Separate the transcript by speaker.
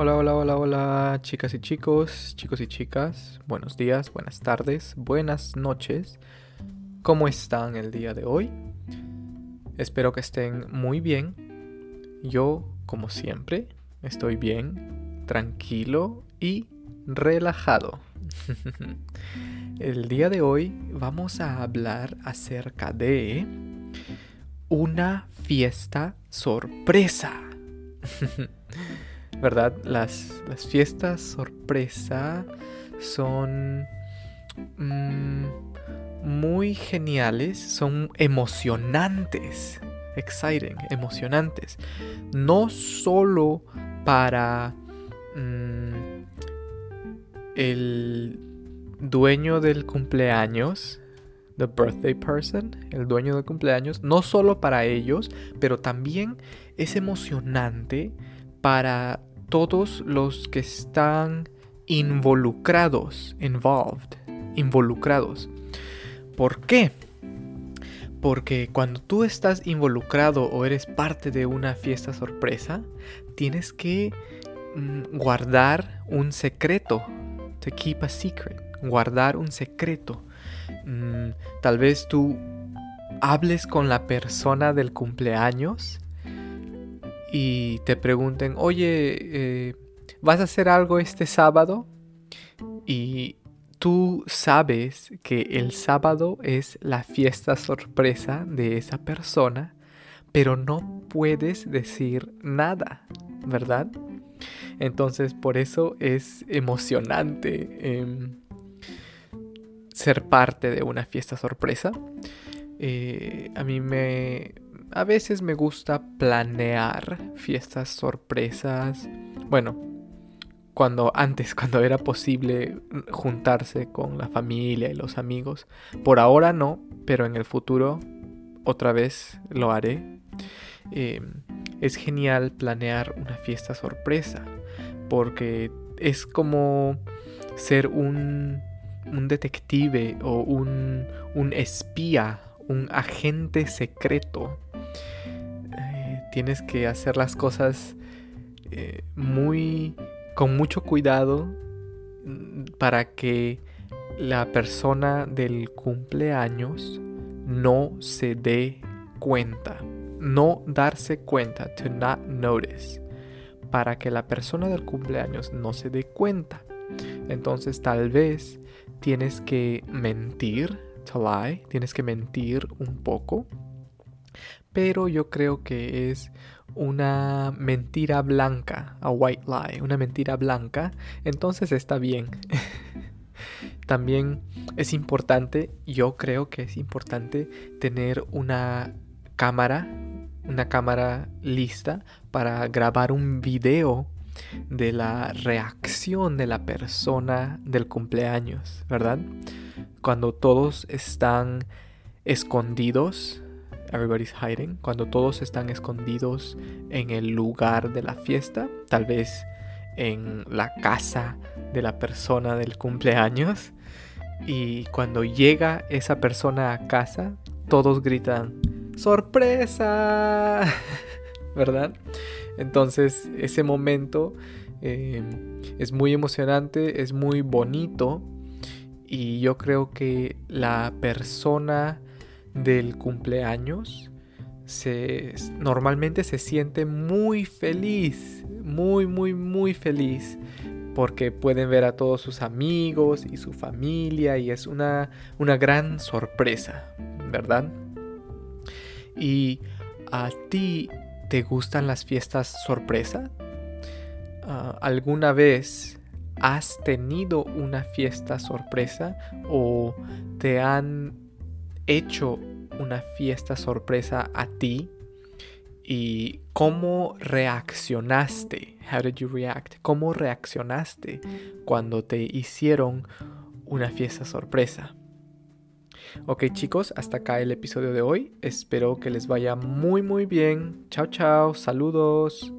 Speaker 1: Hola, hola, hola, hola, chicas y chicos, chicos y chicas. Buenos días, buenas tardes, buenas noches. ¿Cómo están el día de hoy? Espero que estén muy bien. Yo, como siempre, estoy bien, tranquilo y relajado. el día de hoy vamos a hablar acerca de una fiesta sorpresa. ¿Verdad? Las, fiestas sorpresa son mm, muy geniales, son emocionantes, exciting, emocionantes. No solo para mm, el dueño del cumpleaños, the birthday person, el dueño del cumpleaños, no solo para ellos, pero también es emocionante para todos los que están involucrados, involved, involucrados. ¿Por qué? Porque cuando tú estás involucrado o eres parte de una fiesta sorpresa, tienes que mm, guardar un secreto. To keep a secret. Guardar un secreto. Mm, tal vez tú hables con la persona del cumpleaños y te pregunten, oye, eh, ¿vas a hacer algo este sábado? Y tú sabes que el sábado es la fiesta sorpresa de esa persona, pero no puedes decir nada, ¿verdad? Entonces por eso es emocionante em, ser parte de una fiesta sorpresa. Eh, a mí me, a veces me gusta planear fiestas sorpresas. Bueno, cuando antes, cuando era posible juntarse con la familia y los amigos. Por ahora no, pero en el futuro otra vez lo haré. Em, es genial planear una fiesta sorpresa porque es como ser un, un detective o un, un espía, un agente secreto tienes que hacer las cosas eh, muy con mucho cuidado mm, para que la persona del cumpleaños no se dé cuenta. No darse cuenta, to not notice. Para que la persona del cumpleaños no se dé cuenta. Entonces tal vez tienes que mentir, to lie, tienes que mentir un poco pero yo creo que es una mentira blanca, a white lie, una mentira blanca, entonces está bien. También es importante, yo creo que es importante tener una cámara, una cámara lista para grabar un video de la reacción de la persona del cumpleaños, ¿verdad? Cuando todos están escondidos Everybody's Hiding, cuando todos están escondidos en el lugar de la fiesta, tal vez en la casa de la persona del cumpleaños. Y cuando llega esa persona a casa, todos gritan, ¡sorpresa! ¿Verdad? Entonces ese momento eh, es muy emocionante, es muy bonito y yo creo que la persona del cumpleaños se, normalmente se siente muy feliz, muy, muy, muy feliz, porque pueden ver a todos sus amigos y su familia y es una, una gran sorpresa, ¿verdad? ¿Y a ti te gustan las fiestas sorpresa? Ah, ¿Alguna vez has tenido una fiesta sorpresa o te han hecho una fiesta sorpresa a ti y cómo reaccionaste. How did you react? ¿Cómo reaccionaste cuando te hicieron una fiesta sorpresa? Ok chicos, hasta acá el episodio de hoy. Espero que les vaya muy muy bien. Chao chao, saludos.